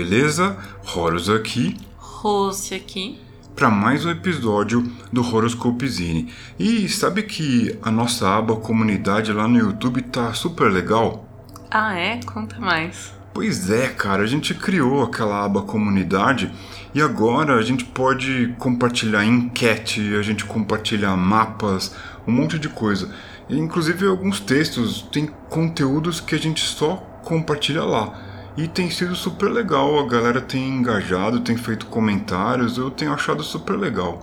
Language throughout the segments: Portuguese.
beleza? Horus aqui. Rossi aqui. Para mais um episódio do Horoscopezine. E sabe que a nossa aba comunidade lá no YouTube tá super legal? Ah, é? Conta mais. Pois é, cara, a gente criou aquela aba comunidade e agora a gente pode compartilhar enquete, a gente compartilha mapas, um monte de coisa. E, inclusive alguns textos, tem conteúdos que a gente só compartilha lá. E tem sido super legal, a galera tem engajado, tem feito comentários, eu tenho achado super legal.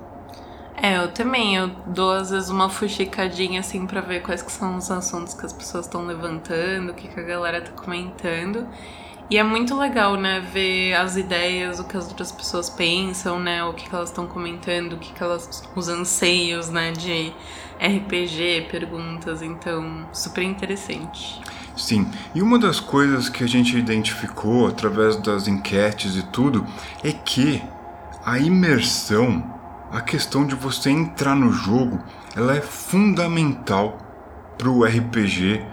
É, eu também, eu dou às vezes uma fuxicadinha assim para ver quais que são os assuntos que as pessoas estão levantando, o que, que a galera tá comentando. E é muito legal, né, ver as ideias, o que as outras pessoas pensam, né, o que, que elas estão comentando, o que, que elas. os anseios, né, de RPG, perguntas, então, super interessante. Sim, e uma das coisas que a gente identificou através das enquetes e tudo é que a imersão, a questão de você entrar no jogo, ela é fundamental para o RPG,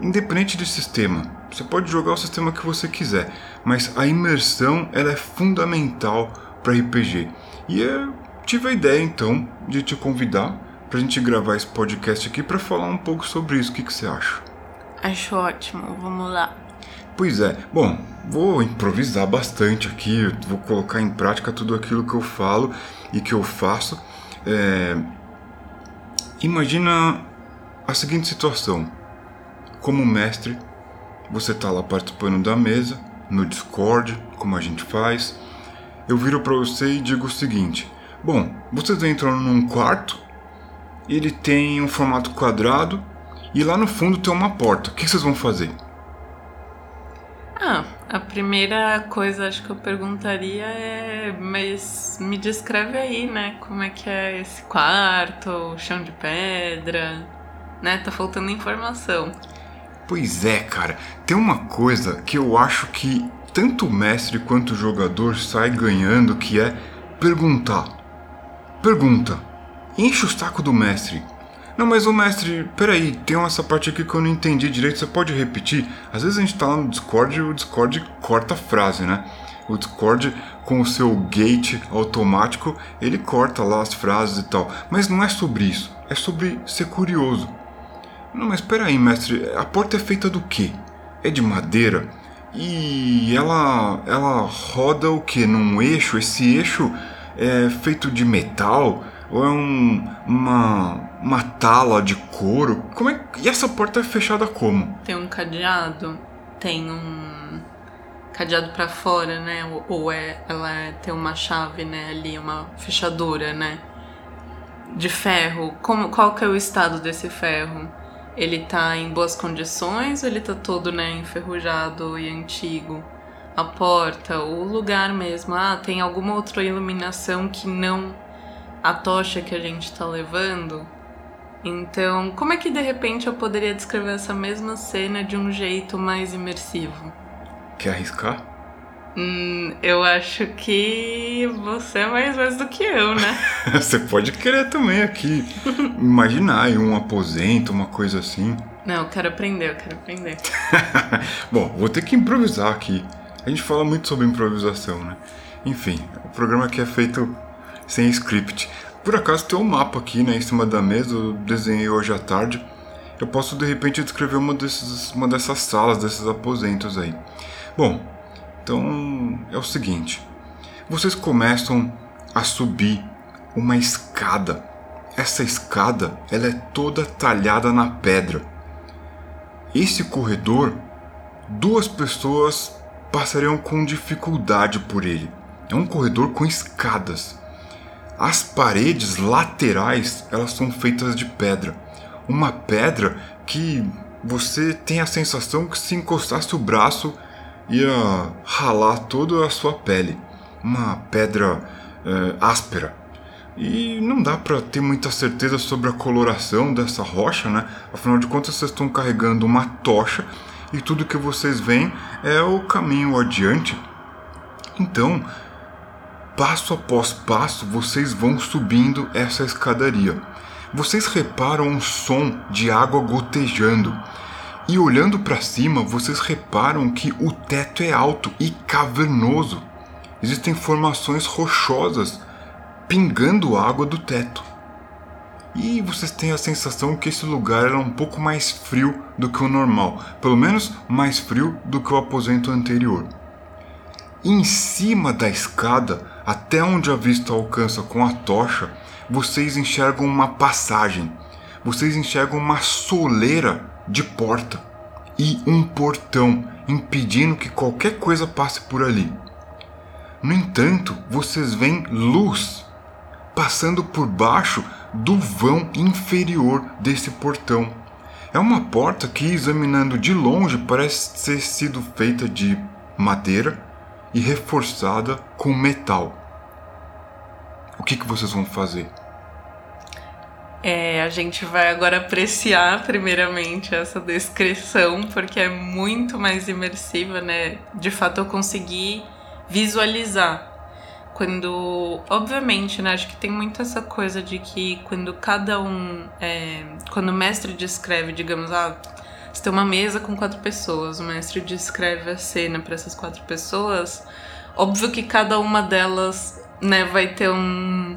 independente de sistema. Você pode jogar o sistema que você quiser, mas a imersão ela é fundamental para RPG. E eu tive a ideia então de te convidar para a gente gravar esse podcast aqui para falar um pouco sobre isso. O que, que você acha? Acho ótimo, vamos lá. Pois é, bom, vou improvisar bastante aqui, vou colocar em prática tudo aquilo que eu falo e que eu faço. É... Imagina a seguinte situação: como mestre, você está lá participando da mesa, no Discord, como a gente faz. Eu viro para você e digo o seguinte: Bom, vocês entram num quarto, ele tem um formato quadrado e lá no fundo tem uma porta. O que vocês vão fazer? Ah, a primeira coisa acho que eu perguntaria é, mas me descreve aí, né? Como é que é esse quarto, chão de pedra, né? Tá faltando informação. Pois é, cara. Tem uma coisa que eu acho que tanto o mestre quanto o jogador sai ganhando, que é perguntar. Pergunta. Enche o saco do mestre. Não, mas o mestre, peraí, tem essa parte aqui que eu não entendi direito, você pode repetir? Às vezes a gente tá lá no Discord e o Discord corta a frase, né? O Discord, com o seu gate automático, ele corta lá as frases e tal. Mas não é sobre isso, é sobre ser curioso. Não, mas peraí, mestre, a porta é feita do quê? É de madeira? E ela, ela roda o que? Num eixo? Esse eixo é feito de metal? Ou é um, uma, uma tala de couro? Como é, e essa porta é fechada como? Tem um cadeado, tem um cadeado para fora, né? Ou, é, ela é, tem uma chave, né? Ali, uma fechadura, né? De ferro. Como, qual que é o estado desse ferro? Ele tá em boas condições ou ele tá todo, né, enferrujado e antigo? A porta, o lugar mesmo. Ah, tem alguma outra iluminação que não a tocha que a gente está levando. Então, como é que de repente eu poderia descrever essa mesma cena de um jeito mais imersivo? Quer arriscar? Hum, eu acho que você é mais vezes do que eu, né? você pode querer também aqui imaginar um aposento, uma coisa assim. Não, eu quero aprender, eu quero aprender. Bom, vou ter que improvisar aqui. A gente fala muito sobre improvisação, né? Enfim, o programa aqui é feito sem script. Por acaso tem um mapa aqui né, em cima da mesa, eu desenhei hoje à tarde. Eu posso de repente descrever uma, desses, uma dessas salas, desses aposentos aí. Bom, então é o seguinte: vocês começam a subir uma escada. Essa escada ela é toda talhada na pedra. Esse corredor, duas pessoas passariam com dificuldade por ele. É um corredor com escadas. As paredes laterais, elas são feitas de pedra. Uma pedra que você tem a sensação que se encostasse o braço ia ralar toda a sua pele. Uma pedra é, áspera. E não dá para ter muita certeza sobre a coloração dessa rocha, né? Afinal de contas, vocês estão carregando uma tocha e tudo que vocês veem é o caminho adiante. Então, passo após passo, vocês vão subindo essa escadaria. Vocês reparam um som de água gotejando. E olhando para cima, vocês reparam que o teto é alto e cavernoso. Existem formações rochosas pingando água do teto. E vocês têm a sensação que esse lugar era um pouco mais frio do que o normal, pelo menos mais frio do que o aposento anterior. Em cima da escada, até onde a vista alcança com a tocha, vocês enxergam uma passagem. Vocês enxergam uma soleira de porta e um portão impedindo que qualquer coisa passe por ali. No entanto, vocês veem luz passando por baixo do vão inferior desse portão. É uma porta que, examinando de longe, parece ter sido feita de madeira e reforçada com metal. O que, que vocês vão fazer? É, a gente vai agora apreciar primeiramente essa descrição, porque é muito mais imersiva, né? De fato, eu consegui visualizar. Quando, obviamente, né? Acho que tem muito essa coisa de que quando cada um. É, quando o mestre descreve, digamos, ah, você tem uma mesa com quatro pessoas, o mestre descreve a cena para essas quatro pessoas, óbvio que cada uma delas, né, vai ter um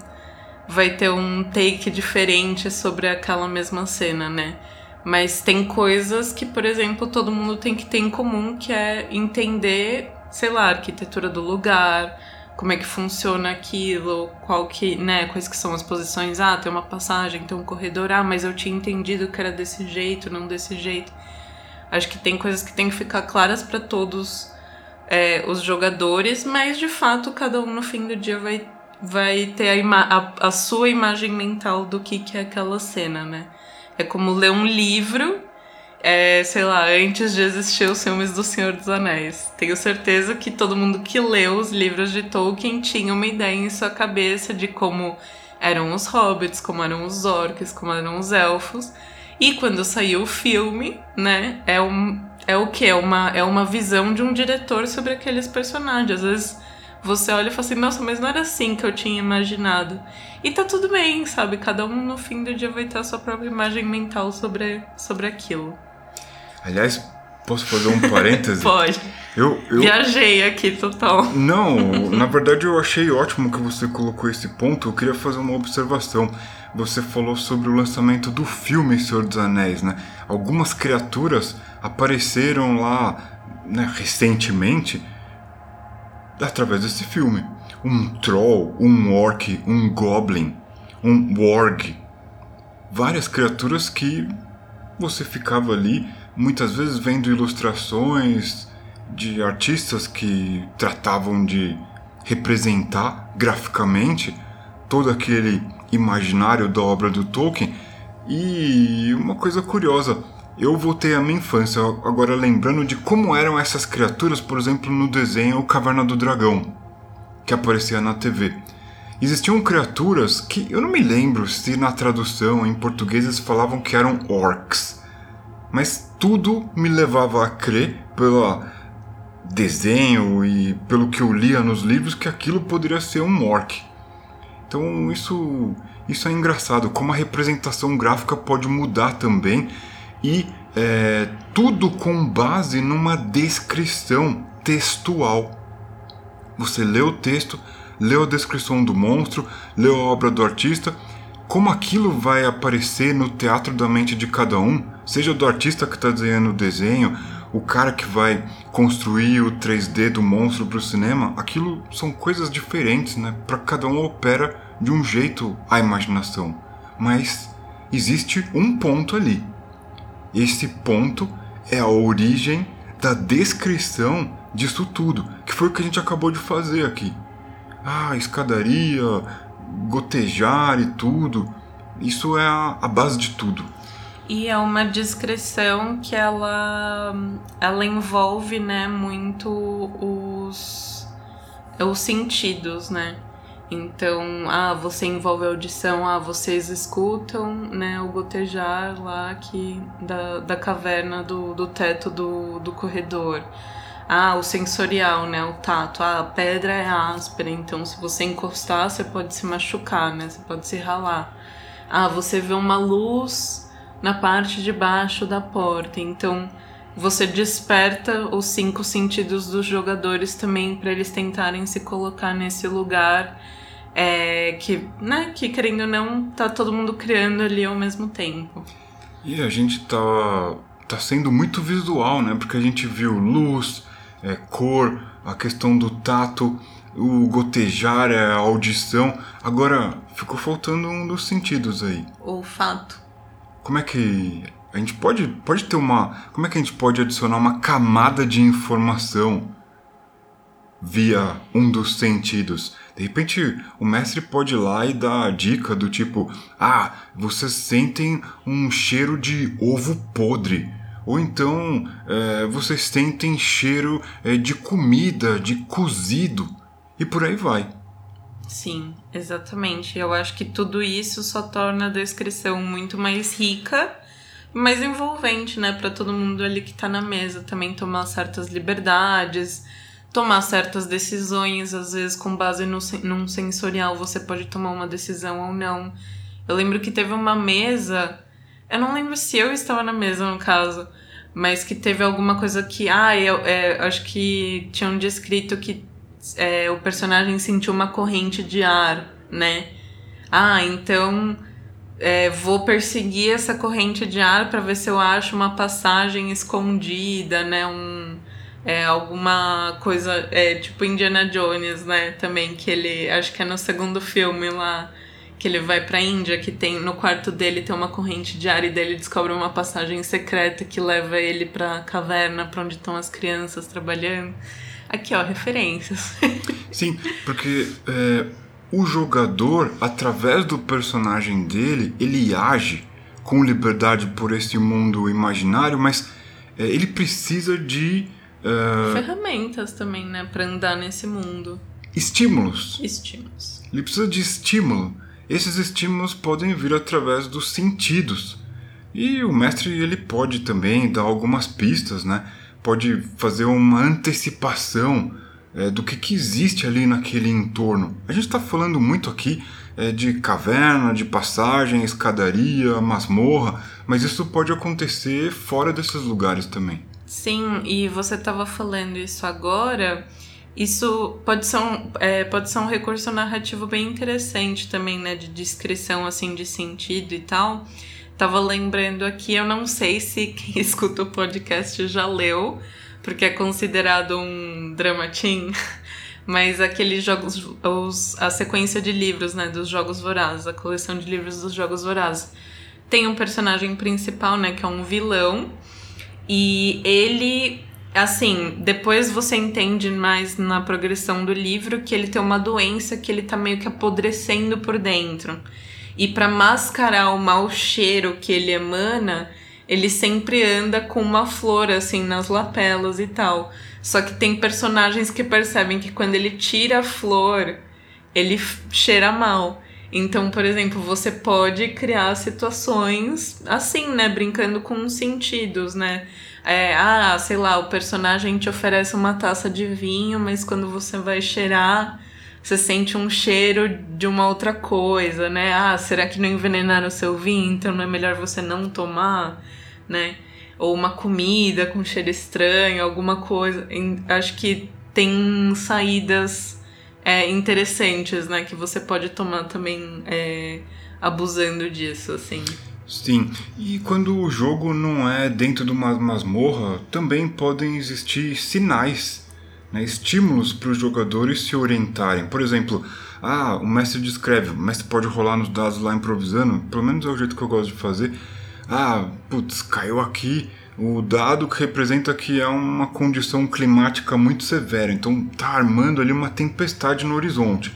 vai ter um take diferente sobre aquela mesma cena, né? Mas tem coisas que, por exemplo, todo mundo tem que ter em comum, que é entender, sei lá, a arquitetura do lugar, como é que funciona aquilo, qual que, né, quais que são as posições, ah, tem uma passagem, tem um corredor, ah, mas eu tinha entendido que era desse jeito, não desse jeito. Acho que tem coisas que tem que ficar claras para todos é, os jogadores, mas de fato cada um no fim do dia vai vai ter a, a, a, sua imagem mental do que, que é aquela cena, né? É como ler um livro, é, sei lá, antes de existir os filmes do Senhor dos Anéis. Tenho certeza que todo mundo que leu os livros de Tolkien tinha uma ideia em sua cabeça de como eram os hobbits, como eram os orcs, como eram os elfos. E quando saiu o filme, né, é, um, é o que? É uma, é uma visão de um diretor sobre aqueles personagens. Às vezes você olha e fala assim, nossa, mas não era assim que eu tinha imaginado. E tá tudo bem, sabe? Cada um no fim do dia vai ter a sua própria imagem mental sobre, sobre aquilo. Aliás, posso fazer um parêntese? Pode. Eu, eu... Viajei aqui total. Não, na verdade eu achei ótimo que você colocou esse ponto. Eu queria fazer uma observação. Você falou sobre o lançamento do filme Senhor dos Anéis, né? Algumas criaturas apareceram lá né, recentemente através desse filme. Um troll, um orc, um goblin, um warg. Várias criaturas que você ficava ali, muitas vezes vendo ilustrações de artistas que tratavam de representar graficamente todo aquele imaginário da obra do Tolkien. E uma coisa curiosa, eu voltei à minha infância, agora lembrando de como eram essas criaturas, por exemplo, no desenho Caverna do Dragão, que aparecia na TV. Existiam criaturas que eu não me lembro se na tradução em português eles falavam que eram orcs, mas tudo me levava a crer pelo desenho e pelo que eu lia nos livros que aquilo poderia ser um orc. Então isso isso é engraçado, como a representação gráfica pode mudar também e é, tudo com base numa descrição textual. Você lê o texto, lê a descrição do monstro, lê a obra do artista, como aquilo vai aparecer no teatro da mente de cada um, seja do artista que está desenhando o desenho, o cara que vai construir o 3D do monstro para o cinema, aquilo são coisas diferentes, né? Para cada um opera de um jeito a imaginação, mas existe um ponto ali esse ponto é a origem da descrição disso tudo, que foi o que a gente acabou de fazer aqui. Ah, escadaria, gotejar e tudo. Isso é a, a base de tudo. E é uma descrição que ela, ela envolve né, muito os, os sentidos, né? Então, ah, você envolve a audição, ah, vocês escutam, né, o gotejar lá aqui da, da caverna do, do teto do, do corredor. Ah, o sensorial, né, o tato. Ah, a pedra é áspera, então se você encostar, você pode se machucar, né, você pode se ralar. Ah, você vê uma luz na parte de baixo da porta. Então você desperta os cinco sentidos dos jogadores também para eles tentarem se colocar nesse lugar é, que, né, que querendo ou não, tá todo mundo criando ali ao mesmo tempo. E a gente tá, tá sendo muito visual, né? Porque a gente viu luz, é, cor, a questão do tato, o gotejar, é, a audição. Agora, ficou faltando um dos sentidos aí. O olfato. Como é que a gente pode, pode ter uma. Como é que a gente pode adicionar uma camada de informação via um dos sentidos? De repente, o mestre pode ir lá e dar a dica do tipo: Ah, vocês sentem um cheiro de ovo podre. Ou então, é, vocês sentem cheiro é, de comida, de cozido. E por aí vai. Sim, exatamente. Eu acho que tudo isso só torna a descrição muito mais rica mais envolvente, né, para todo mundo ali que tá na mesa também tomar certas liberdades, tomar certas decisões, às vezes com base no, num sensorial você pode tomar uma decisão ou não. Eu lembro que teve uma mesa, eu não lembro se eu estava na mesa no caso, mas que teve alguma coisa que, ah, eu é, acho que tinham descrito que é, o personagem sentiu uma corrente de ar, né? Ah, então é, vou perseguir essa corrente de ar para ver se eu acho uma passagem escondida, né? Um, é, alguma coisa, é, tipo Indiana Jones, né? Também, que ele, acho que é no segundo filme lá, que ele vai pra Índia, que tem no quarto dele tem uma corrente de ar e dele descobre uma passagem secreta que leva ele pra caverna, pra onde estão as crianças trabalhando. Aqui, ó, referências. Sim, porque é, o jogador, através do personagem dele, ele age com liberdade por esse mundo imaginário, mas é, ele precisa de Uh, Ferramentas também, né? Pra andar nesse mundo. Estímulos. Estímulos. Ele precisa de estímulo. Esses estímulos podem vir através dos sentidos. E o mestre ele pode também dar algumas pistas, né? Pode fazer uma antecipação é, do que, que existe ali naquele entorno. A gente está falando muito aqui é, de caverna, de passagem, escadaria, masmorra, mas isso pode acontecer fora desses lugares também. Sim, e você estava falando isso agora. Isso pode ser, um, é, pode ser um recurso narrativo bem interessante também, né? De descrição, assim, de sentido e tal. Tava lembrando aqui, eu não sei se quem escuta o podcast já leu, porque é considerado um dramatim, mas aqueles jogos, os, a sequência de livros, né? Dos Jogos Vorazes, a coleção de livros dos Jogos Vorazes. Tem um personagem principal, né? Que é um vilão e ele, assim, depois você entende mais na progressão do livro que ele tem uma doença que ele tá meio que apodrecendo por dentro. E para mascarar o mau cheiro que ele emana, ele sempre anda com uma flor assim nas lapelas e tal. Só que tem personagens que percebem que quando ele tira a flor, ele cheira mal. Então, por exemplo, você pode criar situações assim, né? Brincando com sentidos, né? É, ah, sei lá, o personagem te oferece uma taça de vinho, mas quando você vai cheirar, você sente um cheiro de uma outra coisa, né? Ah, será que não envenenaram o seu vinho? Então não é melhor você não tomar, né? Ou uma comida com cheiro estranho, alguma coisa. Acho que tem saídas é, interessantes, né? Que você pode tomar também é, abusando disso, assim. Sim, e quando o jogo não é dentro de uma masmorra, também podem existir sinais, né, estímulos para os jogadores se orientarem. Por exemplo, ah, o mestre descreve, o mestre pode rolar nos dados lá improvisando, pelo menos é o jeito que eu gosto de fazer. Ah, putz, caiu aqui o dado que representa que é uma condição climática muito severa, então tá armando ali uma tempestade no horizonte.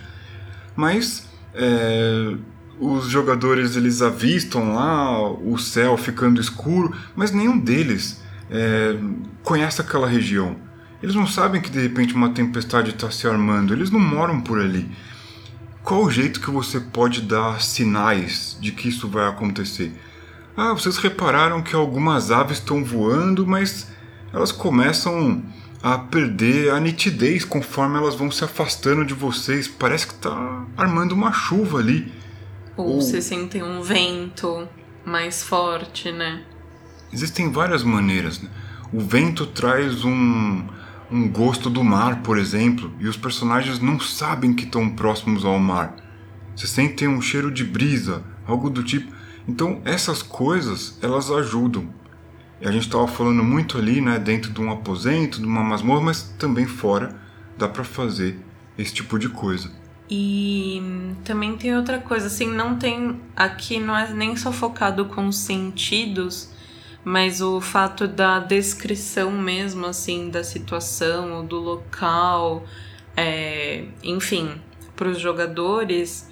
Mas é, os jogadores eles avistam lá o céu ficando escuro, mas nenhum deles é, conhece aquela região. Eles não sabem que de repente uma tempestade está se armando, eles não moram por ali. Qual o jeito que você pode dar sinais de que isso vai acontecer? Ah, vocês repararam que algumas aves estão voando, mas elas começam a perder a nitidez conforme elas vão se afastando de vocês. Parece que está armando uma chuva ali. Ou, Ou... você sente um vento mais forte, né? Existem várias maneiras. Né? O vento traz um, um gosto do mar, por exemplo, e os personagens não sabem que estão próximos ao mar. Você sente um cheiro de brisa, algo do tipo. Então essas coisas elas ajudam. E a gente estava falando muito ali, né, dentro de um aposento, de uma masmorra, mas também fora dá para fazer esse tipo de coisa. E também tem outra coisa, assim, não tem. Aqui não é nem só focado com sentidos, mas o fato da descrição mesmo, assim, da situação ou do local, é, enfim, para os jogadores,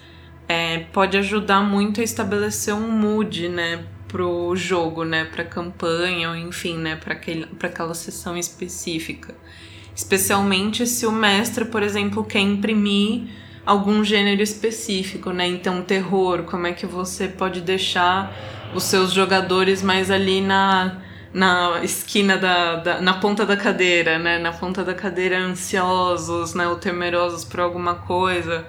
é, pode ajudar muito a estabelecer um mood, né? pro jogo, né, pra campanha, ou enfim, né, para aquela sessão específica. Especialmente se o mestre, por exemplo, quer imprimir algum gênero específico, né? Então, terror, como é que você pode deixar os seus jogadores mais ali na, na esquina da, da, na ponta da cadeira, né? Na ponta da cadeira ansiosos, né? Ou temerosos por alguma coisa,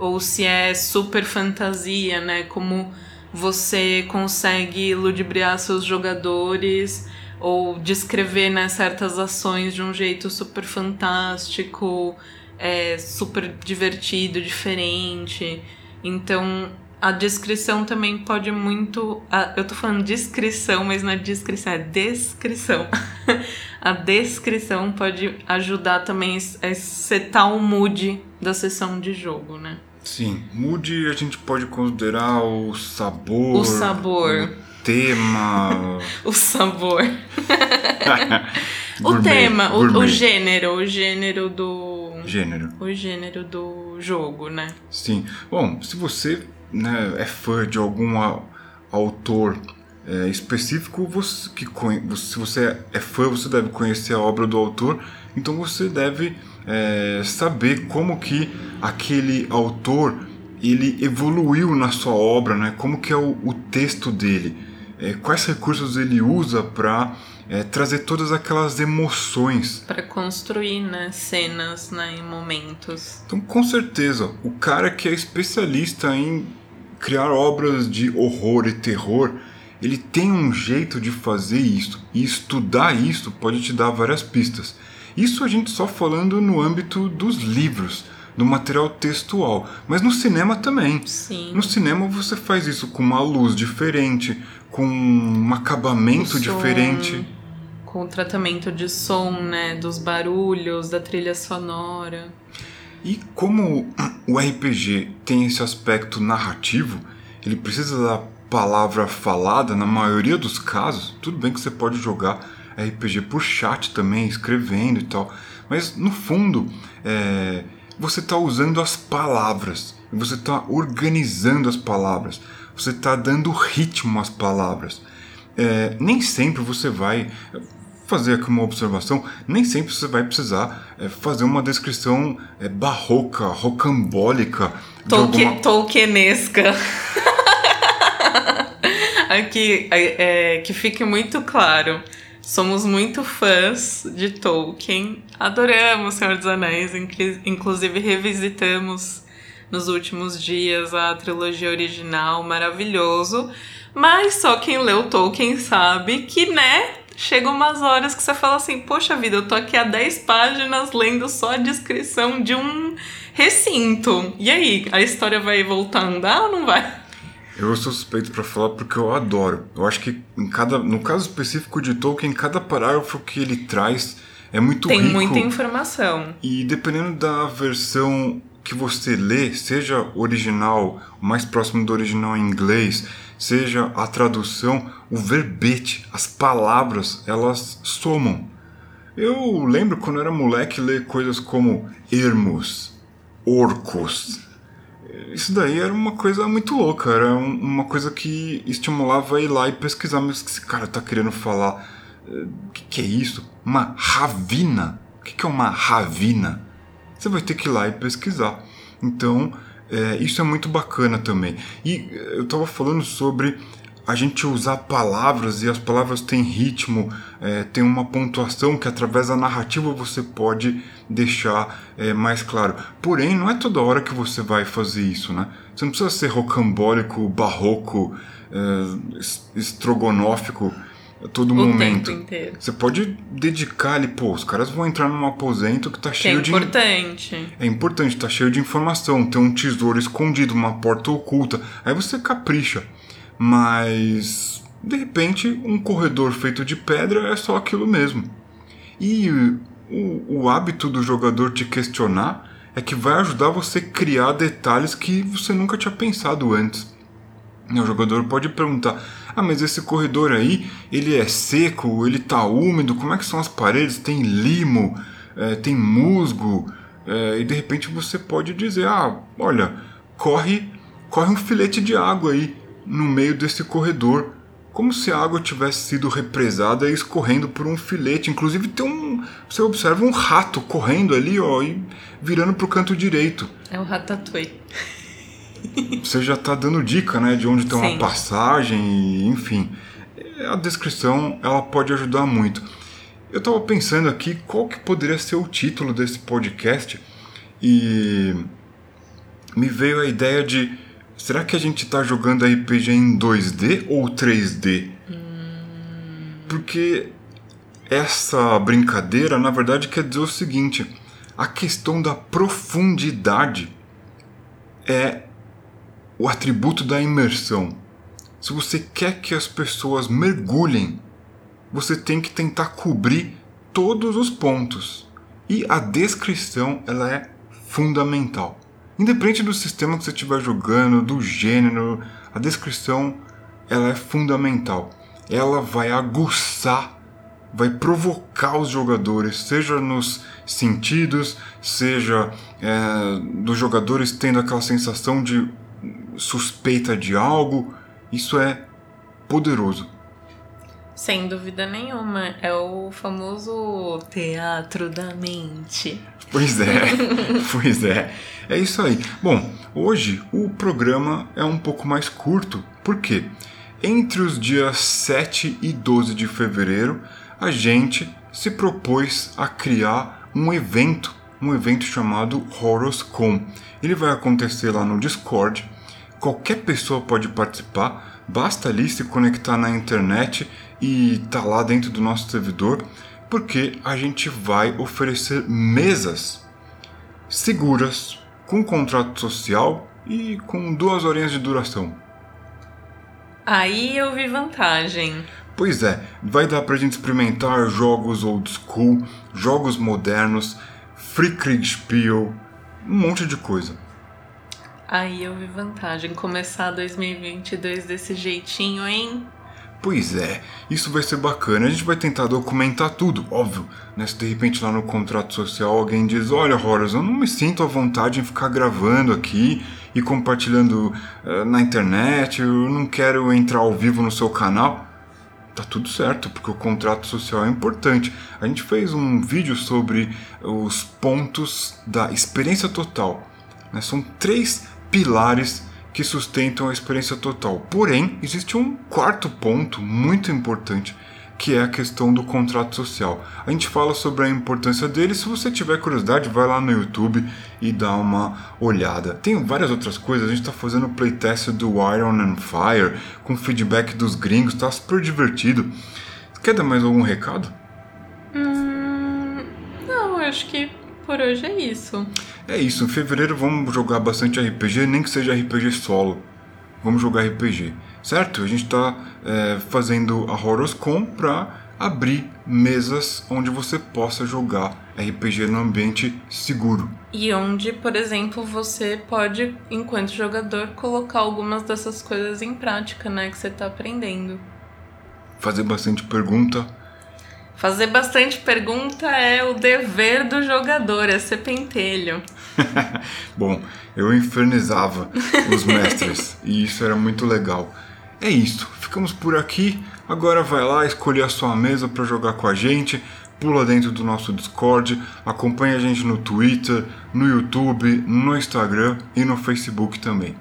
ou se é super fantasia, né? Como você consegue ludibriar seus jogadores ou descrever né, certas ações de um jeito super fantástico é super divertido, diferente. Então a descrição também pode muito. A, eu tô falando descrição, mas não é descrição, é descrição. a descrição pode ajudar também a setar o mood da sessão de jogo, né? Sim, mood a gente pode considerar o sabor. O sabor. O tema. o sabor. o tema, o, o gênero, o gênero do Gênero. O gênero do jogo, né? Sim. Bom, se você né, é fã de algum autor é, específico, você, que se você é fã, você deve conhecer a obra do autor, então você deve é, saber como que aquele autor ele evoluiu na sua obra, né? Como que é o, o texto dele, é, quais recursos ele usa para é, trazer todas aquelas emoções. Para construir né, cenas né, em momentos. Então, com certeza, o cara que é especialista em criar obras de horror e terror, ele tem um jeito de fazer isso. E estudar isso pode te dar várias pistas. Isso a gente só falando no âmbito dos livros, do material textual, mas no cinema também. Sim. No cinema você faz isso com uma luz diferente, com um acabamento diferente com o tratamento de som, né, dos barulhos, da trilha sonora. E como o RPG tem esse aspecto narrativo, ele precisa da palavra falada na maioria dos casos. Tudo bem que você pode jogar RPG por chat também, escrevendo e tal, mas no fundo é, você está usando as palavras, você está organizando as palavras, você está dando ritmo às palavras. É, nem sempre você vai fazer aqui uma observação, nem sempre você vai precisar é, fazer uma descrição é, barroca, rocambólica. Tolkien, alguma... Tolkienesca. aqui, é, que fique muito claro. Somos muito fãs de Tolkien, adoramos Senhor dos Anéis, inclusive revisitamos nos últimos dias a trilogia original, maravilhoso. Mas só quem leu Tolkien sabe que, né, chegam umas horas que você fala assim: Poxa vida, eu tô aqui há 10 páginas lendo só a descrição de um recinto. E aí, a história vai voltar a andar ou não vai? Eu sou suspeito para falar porque eu adoro. Eu acho que em cada, no caso específico de Tolkien, cada parágrafo que ele traz é muito Tem rico. Tem muita informação. E dependendo da versão que você lê, seja original, mais próximo do original em inglês, seja a tradução, o verbete, as palavras, elas somam. Eu lembro quando era moleque ler coisas como ermos, orcos. Isso daí era uma coisa muito louca, era uma coisa que estimulava ir lá e pesquisar, mas que esse cara tá querendo falar. O que, que é isso? Uma ravina? O que, que é uma ravina? Você vai ter que ir lá e pesquisar. Então, é, isso é muito bacana também. E eu estava falando sobre a gente usar palavras e as palavras têm ritmo, é, tem uma pontuação que através da narrativa você pode deixar é, mais claro. Porém, não é toda hora que você vai fazer isso, né? Você não precisa ser rocambólico, barroco, é, estrogonófico a todo o momento. tempo inteiro. Você pode dedicar ali, pô, os caras vão entrar num aposento que tá Que é cheio de. importante. É importante, tá cheio de informação, tem um tesouro escondido, uma porta oculta. Aí você capricha. Mas de repente um corredor feito de pedra é só aquilo mesmo. E o, o hábito do jogador te questionar é que vai ajudar você a criar detalhes que você nunca tinha pensado antes. O jogador pode perguntar: Ah, mas esse corredor aí, ele é seco, ele tá úmido, como é que são as paredes? Tem limo, é, tem musgo, é, e de repente você pode dizer: Ah, olha, corre, corre um filete de água aí no meio desse corredor. Como se a água tivesse sido represada e escorrendo por um filete. Inclusive tem um. Você observa um rato correndo ali, ó, e virando pro canto direito. É o Ratatouille. Você já tá dando dica, né, de onde tem uma passagem, enfim. A descrição, ela pode ajudar muito. Eu tava pensando aqui qual que poderia ser o título desse podcast e me veio a ideia de será que a gente tá jogando RPG em 2D ou 3D? Porque essa brincadeira, na verdade, quer dizer o seguinte: a questão da profundidade é o atributo da imersão. Se você quer que as pessoas mergulhem, você tem que tentar cobrir todos os pontos. E a descrição ela é fundamental. Independente do sistema que você estiver jogando, do gênero, a descrição ela é fundamental. Ela vai aguçar, vai provocar os jogadores, seja nos sentidos, seja é, dos jogadores tendo aquela sensação de suspeita de algo. Isso é poderoso. Sem dúvida nenhuma. É o famoso teatro da mente. Pois é, pois é. É isso aí. Bom, hoje o programa é um pouco mais curto, por quê? Entre os dias 7 e 12 de fevereiro, a gente se propôs a criar um evento, um evento chamado HorrorCon. Ele vai acontecer lá no Discord. Qualquer pessoa pode participar, basta ali se conectar na internet e tá lá dentro do nosso servidor, porque a gente vai oferecer mesas seguras, com contrato social e com duas horinhas de duração. Aí eu vi vantagem. Pois é, vai dar pra gente experimentar jogos old school, jogos modernos, Free Kriegspiel, um monte de coisa. Aí eu vi vantagem. Começar 2022 desse jeitinho, hein? Pois é, isso vai ser bacana. A gente vai tentar documentar tudo, óbvio. Né? Se de repente lá no contrato social alguém diz: Olha, Horus, eu não me sinto à vontade em ficar gravando aqui e compartilhando eh, na internet, eu não quero entrar ao vivo no seu canal. Tá tudo certo, porque o contrato social é importante. A gente fez um vídeo sobre os pontos da experiência total. né? São três pilares que sustentam a experiência total. Porém, existe um quarto ponto muito importante, que é a questão do contrato social. A gente fala sobre a importância dele. Se você tiver curiosidade, vai lá no YouTube e dá uma olhada. Tem várias outras coisas. A gente está fazendo playtest do Iron and Fire com feedback dos gringos. Tá super divertido. Quer dar mais algum recado? Hum, não, eu acho que por hoje é isso. É isso, em fevereiro vamos jogar bastante RPG, nem que seja RPG solo. Vamos jogar RPG, certo? A gente está é, fazendo a Horoscom para abrir mesas onde você possa jogar RPG no ambiente seguro. E onde, por exemplo, você pode, enquanto jogador, colocar algumas dessas coisas em prática, né? Que você tá aprendendo. Fazer bastante pergunta. Fazer bastante pergunta é o dever do jogador, é ser pentelho. Bom, eu infernizava os mestres e isso era muito legal. É isso, ficamos por aqui. Agora vai lá escolher a sua mesa para jogar com a gente. Pula dentro do nosso Discord, acompanha a gente no Twitter, no YouTube, no Instagram e no Facebook também.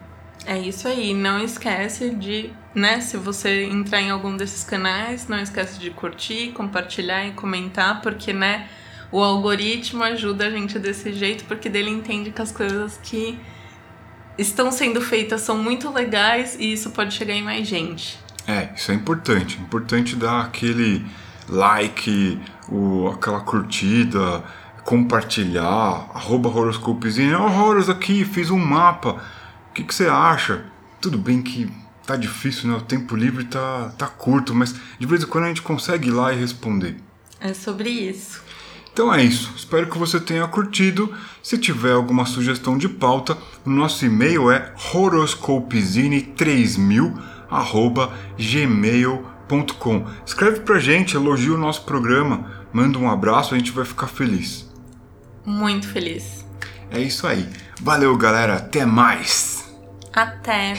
É isso aí, não esquece de, né, se você entrar em algum desses canais, não esquece de curtir, compartilhar e comentar, porque, né, o algoritmo ajuda a gente desse jeito, porque dele entende que as coisas que estão sendo feitas são muito legais e isso pode chegar em mais gente. É, isso é importante. Importante dar aquele like, o, aquela curtida, compartilhar, arroba horoscopezinho. Ó, oh, Horos aqui, fiz um mapa. O que, que você acha? Tudo bem que tá difícil, né? O tempo livre tá, tá curto, mas de vez em quando a gente consegue ir lá e responder. É sobre isso. Então é isso. Espero que você tenha curtido. Se tiver alguma sugestão de pauta, o nosso e-mail é horoscopezine3000 gmail.com. Escreve pra gente, elogia o nosso programa, manda um abraço, a gente vai ficar feliz. Muito feliz. É isso aí. Valeu, galera. Até mais. Até.